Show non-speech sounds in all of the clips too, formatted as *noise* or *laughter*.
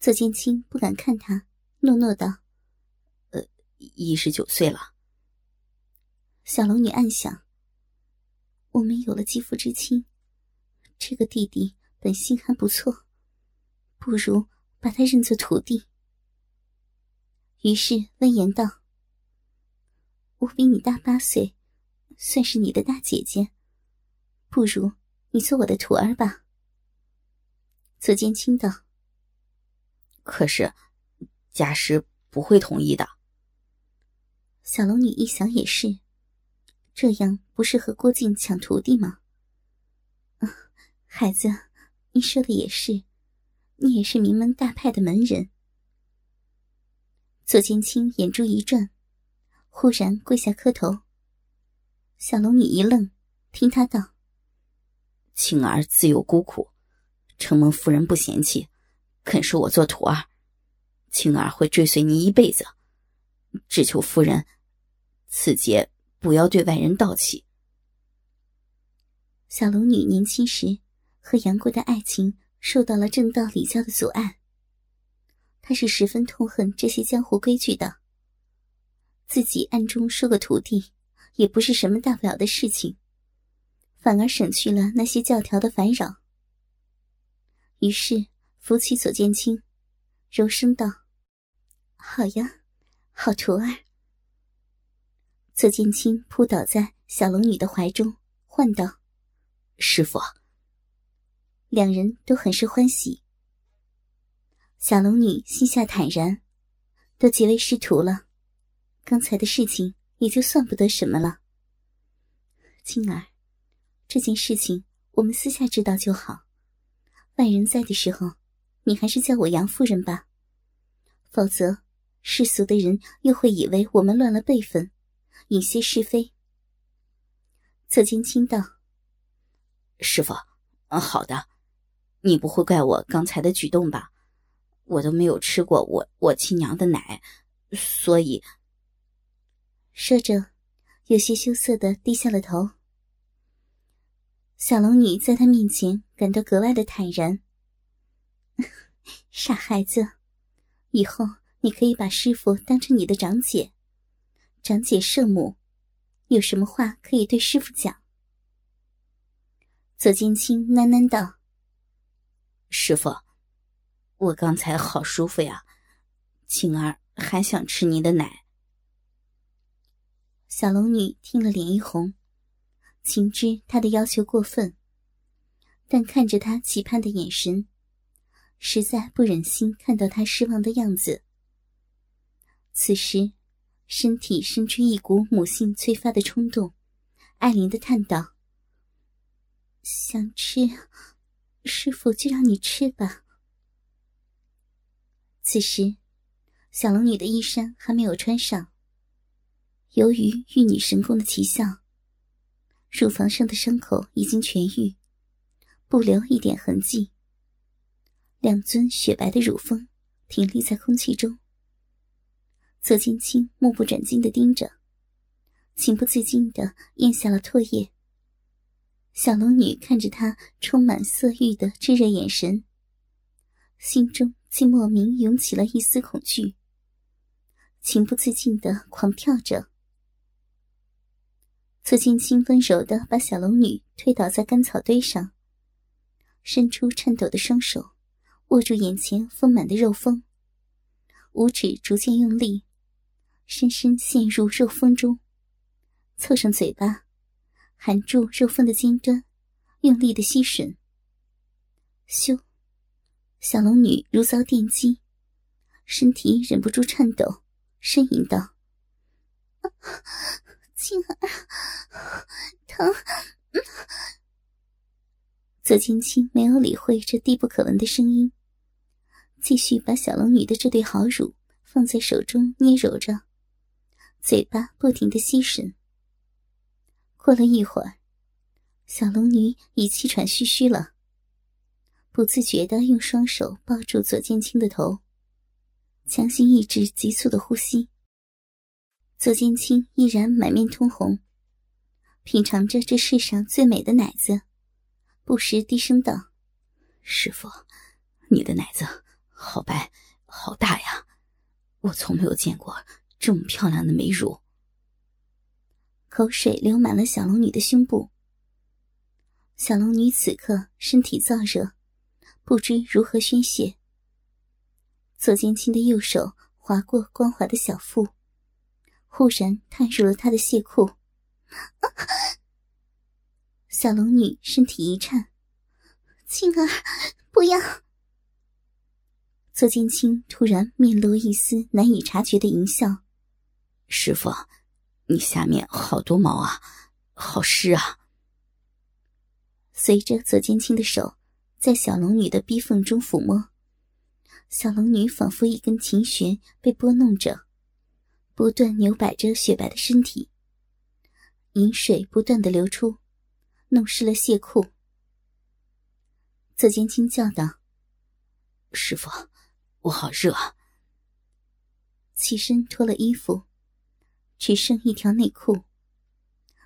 左剑清不敢看他，诺诺道：“呃，一十九岁了。”小龙女暗想：“我们有了肌肤之亲，这个弟弟本性还不错，不如把他认作徒弟。”于是温言道：“我比你大八岁，算是你的大姐姐，不如你做我的徒儿吧。”左剑清道。可是，家师不会同意的。小龙女一想也是，这样不是和郭靖抢徒弟吗？孩子，你说的也是，你也是名门大派的门人。左剑清眼珠一转，忽然跪下磕头。小龙女一愣，听他道：“青儿自幼孤苦，承蒙夫人不嫌弃。”肯收我做徒儿，青儿会追随您一辈子。只求夫人，此劫不要对外人道起。小龙女年轻时和杨过的爱情受到了正道礼教的阻碍，她是十分痛恨这些江湖规矩的。自己暗中收个徒弟，也不是什么大不了的事情，反而省去了那些教条的烦扰。于是。扶起左剑清，柔声道：“好呀，好徒儿。”左剑清扑倒在小龙女的怀中，唤道：“师傅。”两人都很是欢喜。小龙女心下坦然，都结为师徒了，刚才的事情也就算不得什么了。青儿，这件事情我们私下知道就好，外人在的时候。你还是叫我杨夫人吧，否则世俗的人又会以为我们乱了辈分，引些是非。侧青青道：“师傅，嗯，好的，你不会怪我刚才的举动吧？我都没有吃过我我亲娘的奶，所以……”说着，有些羞涩的低下了头。小龙女在他面前感到格外的坦然。*laughs* 傻孩子，以后你可以把师傅当成你的长姐，长姐圣母，有什么话可以对师傅讲。左剑清喃喃道：“师傅，我刚才好舒服呀，晴儿还想吃您的奶。”小龙女听了脸一红，情知他的要求过分，但看着他期盼的眼神。实在不忍心看到他失望的样子。此时，身体生出一股母性催发的冲动，爱怜的叹道：“想吃，师傅就让你吃吧。”此时，小龙女的衣衫还没有穿上。由于玉女神功的奇效，乳房上的伤口已经痊愈，不留一点痕迹。两尊雪白的乳峰挺立在空气中，左剑清目不转睛的盯着，情不自禁的咽下了唾液。小龙女看着他充满色欲的炙热眼神，心中竟莫名涌起了一丝恐惧，情不自禁的狂跳着。左剑清温柔的把小龙女推倒在干草堆上，伸出颤抖的双手。握住眼前丰满的肉峰，五指逐渐用力，深深陷入肉峰中，凑上嘴巴，含住肉峰的尖端，用力的吸吮。咻！小龙女如遭电击，身体忍不住颤抖，呻吟道：“青儿，疼！”左青青没有理会这低不可闻的声音。继续把小龙女的这对好乳放在手中捏揉着，嘴巴不停的吸吮。过了一会儿，小龙女已气喘吁吁了，不自觉的用双手抱住左剑清的头，强行抑制急促的呼吸。左剑清依然满面通红，品尝着这世上最美的奶子，不时低声道：“师傅，你的奶子好白，好大呀！我从没有见过这么漂亮的美乳。”口水流满了小龙女的胸部。小龙女此刻身体燥热，不知如何宣泄。左剑清的右手划过光滑的小腹。忽然探入了他的亵裤，小龙女身体一颤：“青儿，不要！”左剑清突然面露一丝难以察觉的淫笑：“师傅，你下面好多毛啊，好湿啊！”随着左剑清的手在小龙女的逼缝中抚摸，小龙女仿佛一根琴弦被拨弄着。不断扭摆着雪白的身体，饮水不断的流出，弄湿了亵裤。左剑清叫道：“师傅，我好热。”起身脱了衣服，只剩一条内裤，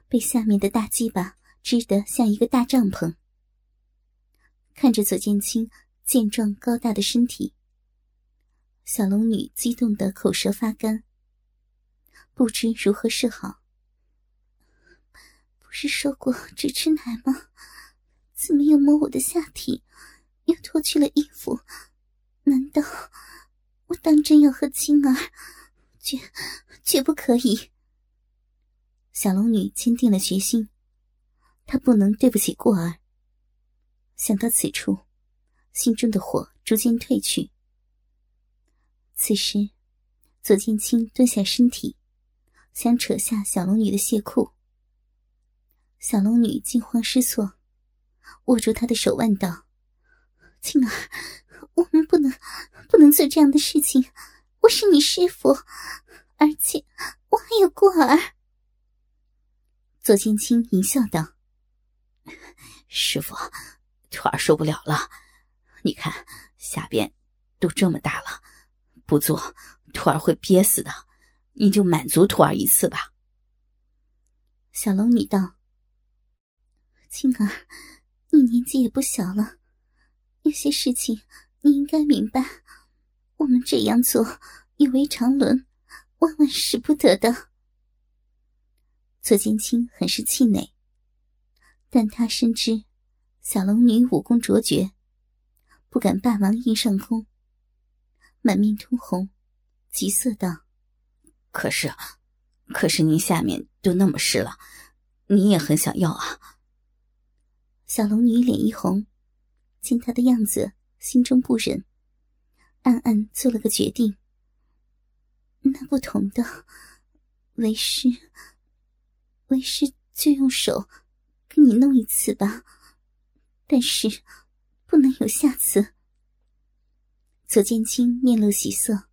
被下面的大鸡巴支得像一个大帐篷。看着左剑清健壮高大的身体，小龙女激动的口舌发干。不知如何是好。不是说过只吃奶吗？怎么又摸我的下体，又脱去了衣服？难道我当真要和青儿？绝绝不可以！小龙女坚定了决心，她不能对不起过儿。想到此处，心中的火逐渐退去。此时，左剑清蹲下身体。想扯下小龙女的亵裤，小龙女惊慌失措，握住他的手腕道：“青儿，我们不能，不能做这样的事情。我是你师傅，而且我还有过儿。”左剑清淫笑道：“师傅，徒儿受不了了，你看下边都这么大了，不做徒儿会憋死的。”你就满足徒儿一次吧。小龙女道：“青儿，你年纪也不小了，有些事情你应该明白。我们这样做有违常伦，万万使不得的。”左剑清很是气馁，但他深知小龙女武功卓绝，不敢霸王硬上弓，满面通红，急色道。可是，可是您下面都那么湿了，你也很想要啊。小龙女脸一红，见他的样子，心中不忍，暗暗做了个决定。那不同的，为师，为师就用手给你弄一次吧，但是不能有下次。左剑清面露喜色。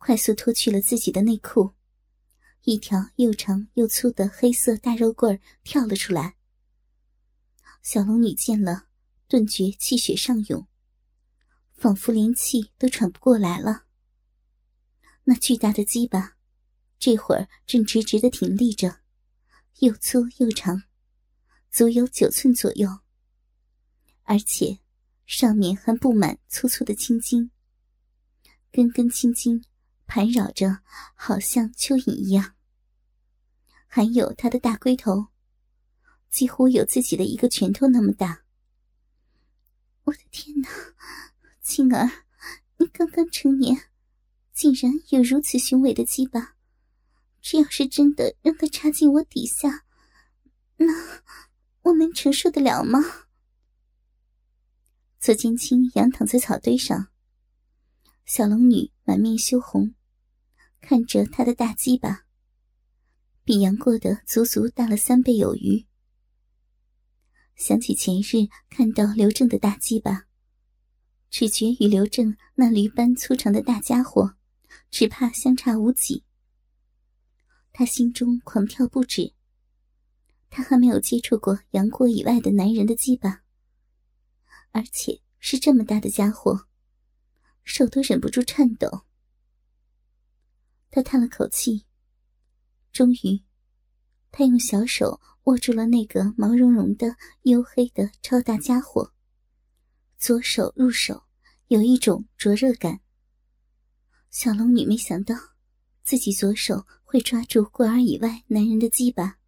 快速脱去了自己的内裤，一条又长又粗的黑色大肉棍跳了出来。小龙女见了，顿觉气血上涌，仿佛连气都喘不过来了。那巨大的鸡巴，这会儿正直直的挺立着，又粗又长，足有九寸左右，而且上面还布满粗粗的青筋，根根青筋。盘绕着，好像蚯蚓一样。还有他的大龟头，几乎有自己的一个拳头那么大。我的天哪，青儿，你刚刚成年，竟然有如此雄伟的鸡巴！这要是真的让它插进我底下，那我能承受得了吗？左剑青仰躺在草堆上，小龙女满面羞红。看着他的大鸡巴，比杨过的足足大了三倍有余。想起前日看到刘正的大鸡巴，只觉与刘正那驴般粗长的大家伙，只怕相差无几。他心中狂跳不止。他还没有接触过杨过以外的男人的鸡巴，而且是这么大的家伙，手都忍不住颤抖。他叹了口气，终于，他用小手握住了那个毛茸茸的、黝黑的超大家伙。左手入手，有一种灼热感。小龙女没想到，自己左手会抓住过儿以外男人的鸡巴，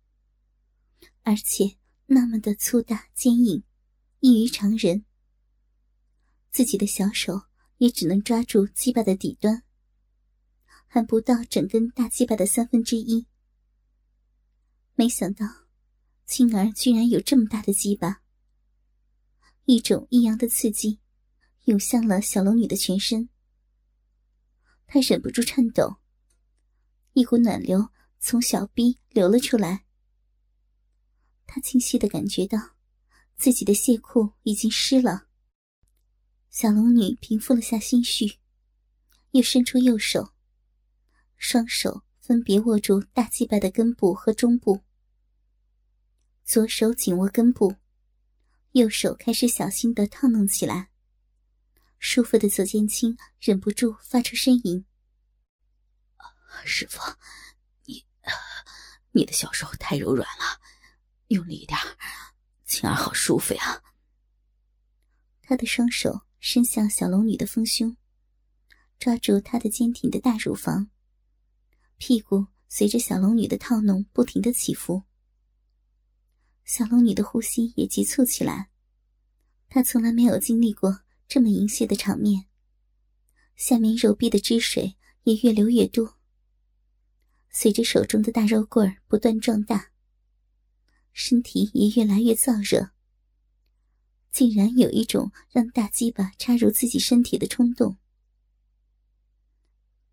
而且那么的粗大坚硬，异于常人。自己的小手也只能抓住鸡巴的底端，还不到整根大鸡巴的三分之一。没想到，青儿居然有这么大的鸡巴。一种异样的刺激涌向了小龙女的全身，她忍不住颤抖，一股暖流从小臂流了出来。她清晰的感觉到自己的亵裤已经湿了。小龙女平复了下心绪，又伸出右手，双手分别握住大祭拜的根部和中部，左手紧握根部。右手开始小心的套弄起来，舒服的左剑清忍不住发出呻吟：“师傅，你你的小手太柔软了，用力一点，青儿好舒服呀。”他的双手伸向小龙女的丰胸，抓住她的坚挺的大乳房，屁股随着小龙女的套弄不停的起伏。小龙女的呼吸也急促起来，她从来没有经历过这么淫亵的场面，下面肉壁的汁水也越流越多。随着手中的大肉棍不断壮大，身体也越来越燥热，竟然有一种让大鸡巴插入自己身体的冲动。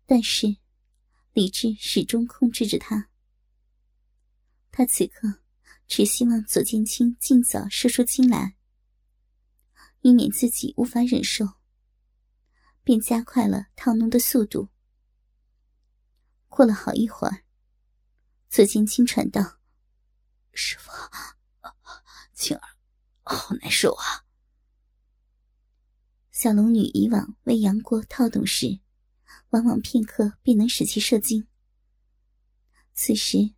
但是，理智始终控制着他。他此刻。只希望左剑清尽早射出精来，以免自己无法忍受，便加快了套弄的速度。过了好一会儿，左剑清喘道：“师傅，青儿，好难受啊。”小龙女以往为杨过套动时，往往片刻便能使其射精。此时。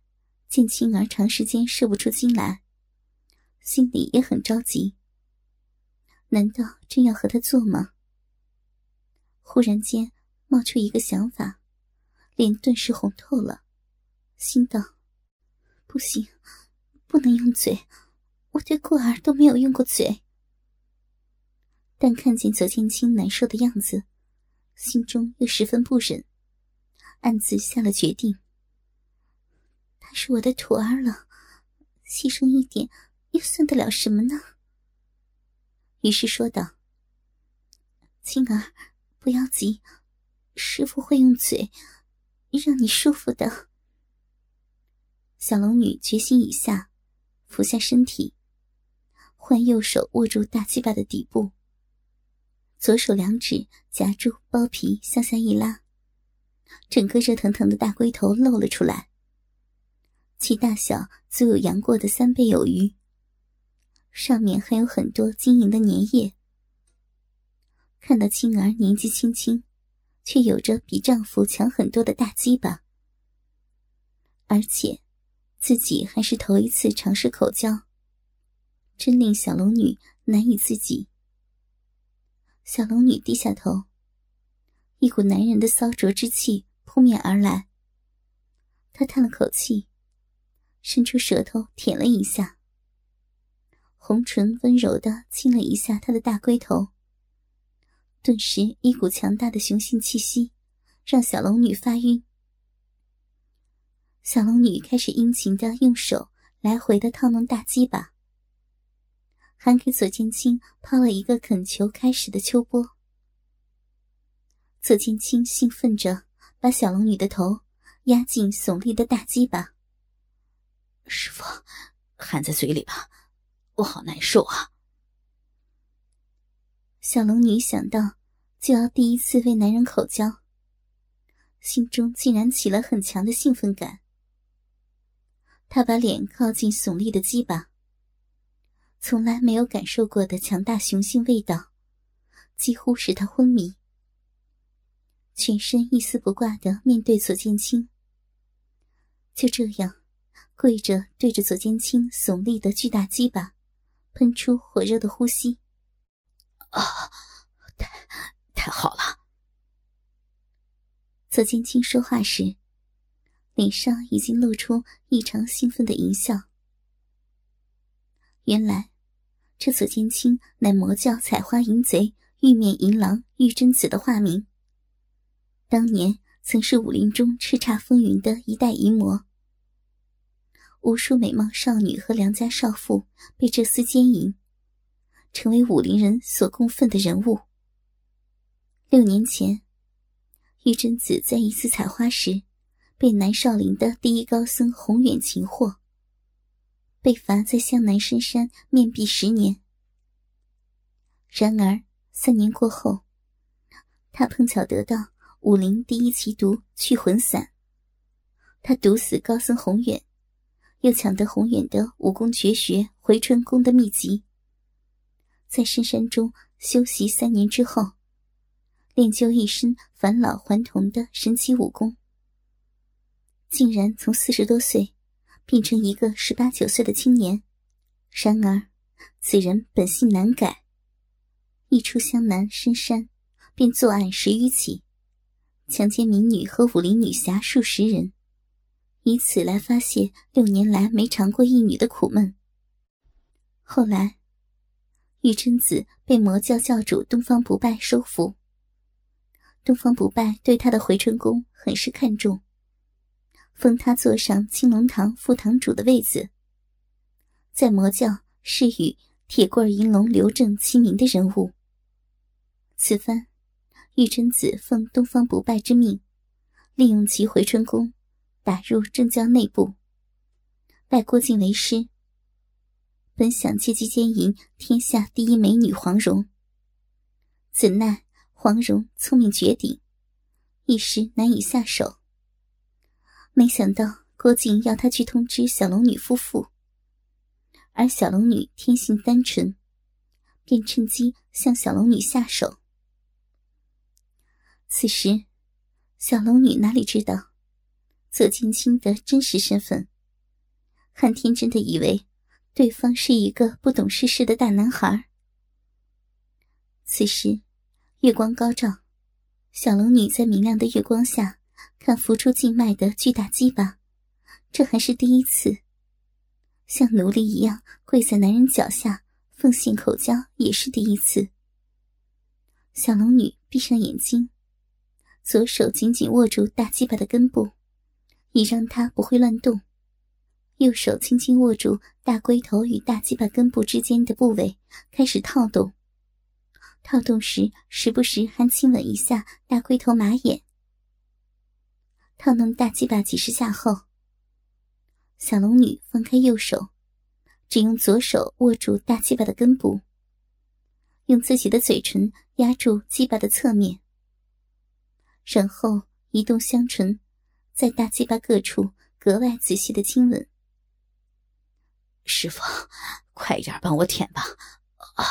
见青儿长时间射不出精来，心里也很着急。难道真要和他做吗？忽然间冒出一个想法，脸顿时红透了，心道：“不行，不能用嘴，我对过儿都没有用过嘴。”但看见左剑清难受的样子，心中又十分不忍，暗自下了决定。他是我的徒儿了，牺牲一点又算得了什么呢？于是说道：“青儿，不要急，师傅会用嘴让你舒服的。”小龙女决心已下，俯下身体，换右手握住大鸡巴的底部，左手两指夹住包皮向下一拉，整个热腾腾的大龟头露了出来。其大小足有杨过的三倍有余，上面还有很多晶莹的粘液。看到青儿年纪轻轻，却有着比丈夫强很多的大鸡巴，而且自己还是头一次尝试口交，真令小龙女难以自己。小龙女低下头，一股男人的骚浊之气扑面而来，她叹了口气。伸出舌头舔了一下，红唇温柔的亲了一下他的大龟头。顿时，一股强大的雄性气息让小龙女发晕。小龙女开始殷勤的用手来回的套弄大鸡巴，还给左剑清抛了一个恳求开始的秋波。左剑清兴奋着把小龙女的头压进耸立的大鸡巴。师傅，含在嘴里吧，我好难受啊！小龙女想到就要第一次为男人口交，心中竟然起了很强的兴奋感。她把脸靠近耸立的鸡巴，从来没有感受过的强大雄性味道，几乎使她昏迷。全身一丝不挂的面对左剑清，就这样跪着对着左剑清耸立的巨大鸡巴，喷出火热的呼吸。啊，太太好了！左剑清说话时，脸上已经露出异常兴奋的淫笑。原来，这左剑清乃魔教采花淫贼玉面银狼玉贞子的化名。当年曾是武林中叱咤风云的一代淫魔，无数美貌少女和良家少妇被这厮奸淫。成为武林人所供奉的人物。六年前，玉贞子在一次采花时，被南少林的第一高僧宏远擒获，被罚在湘南深山面壁十年。然而三年过后，他碰巧得到武林第一奇毒去魂散，他毒死高僧宏远，又抢得宏远的武功绝学回春功的秘籍。在深山中修习三年之后，练就一身返老还童的神奇武功，竟然从四十多岁变成一个十八九岁的青年。然而，此人本性难改，一出湘南深山，便作案十余起，强奸民女和武林女侠数十人，以此来发泄六年来没尝过一女的苦闷。后来。玉贞子被魔教教主东方不败收服。东方不败对他的回春功很是看重，封他坐上青龙堂副堂主的位子，在魔教是与铁棍银龙刘正齐名的人物。此番，玉贞子奉东方不败之命，利用其回春功，打入正教内部，拜郭靖为师。本想借机奸淫天下第一美女黄蓉，怎奈黄蓉聪明绝顶，一时难以下手。没想到郭靖要他去通知小龙女夫妇，而小龙女天性单纯，便趁机向小龙女下手。此时，小龙女哪里知道左剑清的真实身份，很天真的以为。对方是一个不懂世事的大男孩。此时，月光高照，小龙女在明亮的月光下看浮出静脉的巨大鸡巴，这还是第一次。像奴隶一样跪在男人脚下奉献口交也是第一次。小龙女闭上眼睛，左手紧紧握住大鸡巴的根部，以让它不会乱动。右手轻轻握住大龟头与大鸡巴根部之间的部位，开始套动。套动时，时不时还亲吻一下大龟头马眼。套弄大鸡巴几十下后，小龙女放开右手，只用左手握住大鸡巴的根部，用自己的嘴唇压住鸡巴的侧面，然后移动香唇，在大鸡巴各处格外仔细的亲吻。师傅，快点帮我舔吧！啊！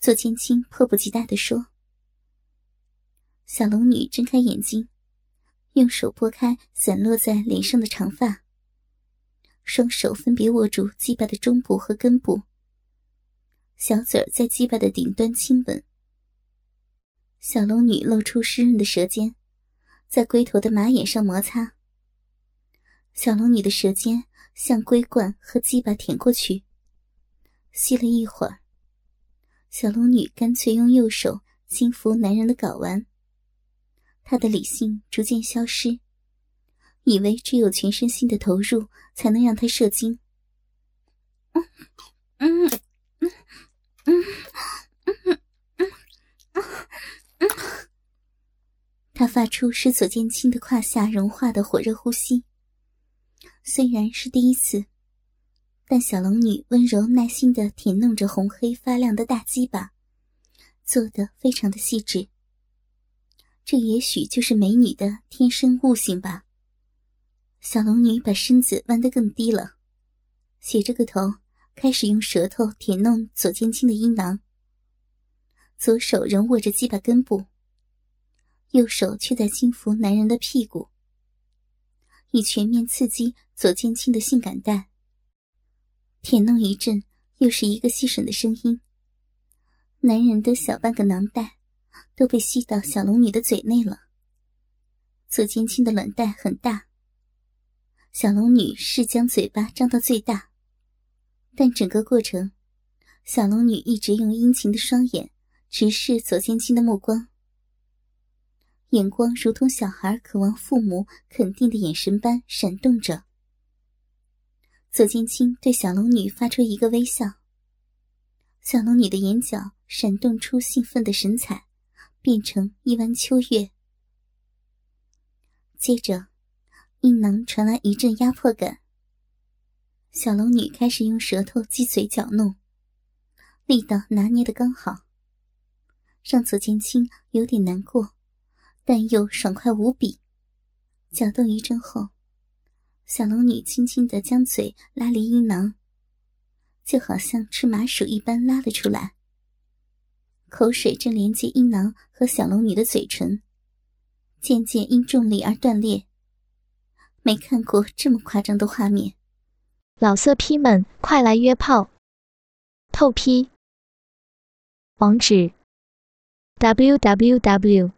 左千青迫不及待的说。小龙女睁开眼睛，用手拨开散落在脸上的长发，双手分别握住鸡巴的中部和根部，小嘴在鸡巴的顶端亲吻。小龙女露出湿润的舌尖，在龟头的马眼上摩擦。小龙女的舌尖。向龟冠和鸡巴舔过去，吸了一会儿，小龙女干脆用右手轻抚男人的睾丸。她的理性逐渐消失，以为只有全身心的投入才能让她射精。嗯 *laughs* 嗯嗯嗯嗯，他发出使左剑清的胯下融化的火热呼吸。虽然是第一次，但小龙女温柔耐心的舔弄着红黑发亮的大鸡巴，做的非常的细致。这也许就是美女的天生悟性吧。小龙女把身子弯得更低了，斜着个头，开始用舌头舔弄左肩青的阴囊。左手仍握着鸡巴根部，右手却在轻抚男人的屁股，以全面刺激左肩青的性感带。舔弄一阵，又是一个吸吮的声音。男人的小半个囊袋都被吸到小龙女的嘴内了。左肩青的卵袋很大，小龙女是将嘴巴张到最大，但整个过程，小龙女一直用殷勤的双眼直视左肩青的目光，眼光如同小孩渴望父母肯定的眼神般闪动着。左肩青对小龙女发出一个微笑，小龙女的眼角。闪动出兴奋的神采，变成一弯秋月。接着，阴囊传来一阵压迫感。小龙女开始用舌头击嘴搅弄，力道拿捏的刚好，让左剑清有点难过，但又爽快无比。搅动一阵后，小龙女轻轻的将嘴拉离阴囊，就好像吃麻薯一般拉了出来。口水正连接阴囊和小龙女的嘴唇，渐渐因重力而断裂。没看过这么夸张的画面，老色批们快来约炮！透批。网址：w w w.